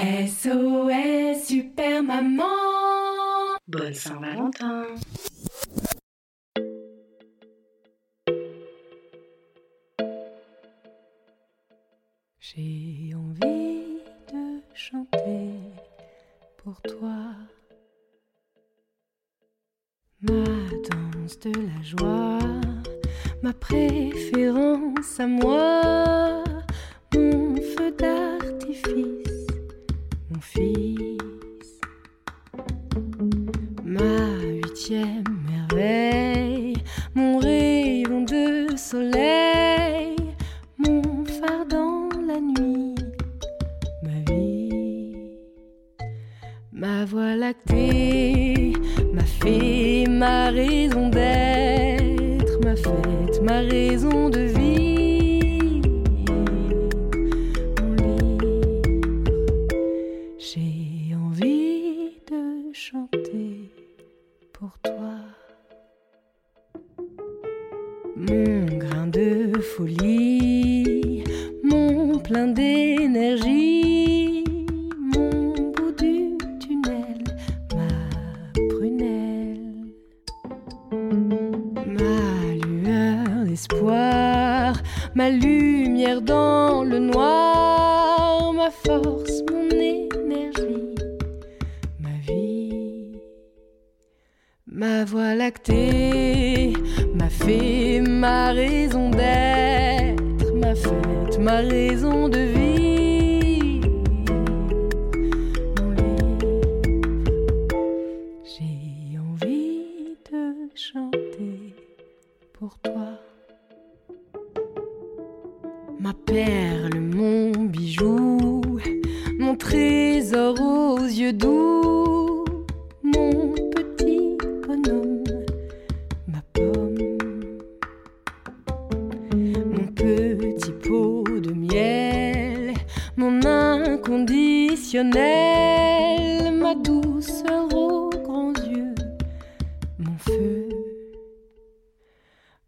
SOS Super Maman. Bonne Saint-Valentin. J'ai envie de chanter pour toi. Ma danse de la joie, ma préférence à moi, fils, ma huitième merveille, mon rayon de soleil, mon phare dans la nuit, ma vie, ma voie lactée, ma fée, ma raison d'être, ma fête, ma raison de vivre, folie, mon plein d'énergie, mon bout du tunnel, ma prunelle, ma lueur d'espoir, ma lumière dans le noir, ma force, mon énergie, ma vie. Ma voie lactée, ma fée, ma raison d'être, raison de livre, j'ai envie de chanter pour toi. Ma perle, mon bijou, mon trésor aux yeux doux, ma douceur aux grands yeux, mon feu.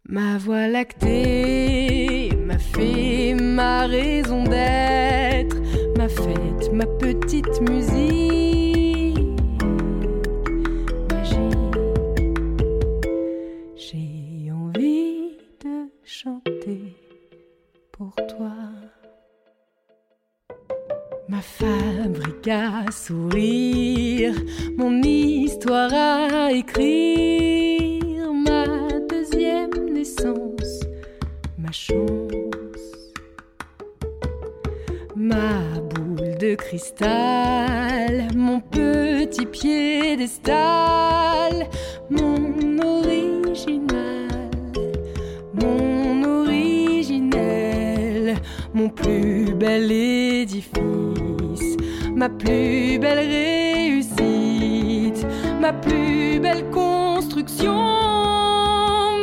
Ma voie lactée, ma fée, ma raison d'être, ma fête, ma petite musique, magique. Fabrique à sourire, mon histoire à écrire, ma deuxième naissance, ma chance, ma boule de cristal, mon petit piédestal, mon original, mon originel, mon plus bel édifice, ma plus belle réussite, ma plus belle construction,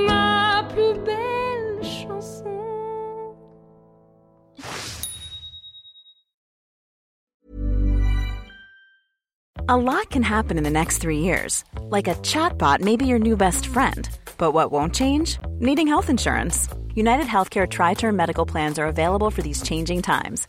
ma plus belle chanson. A lot can happen in the next three years. Like a chatbot may be your new best friend. But what won't change? Needing health insurance. United Healthcare Tri Term Medical Plans are available for these changing times.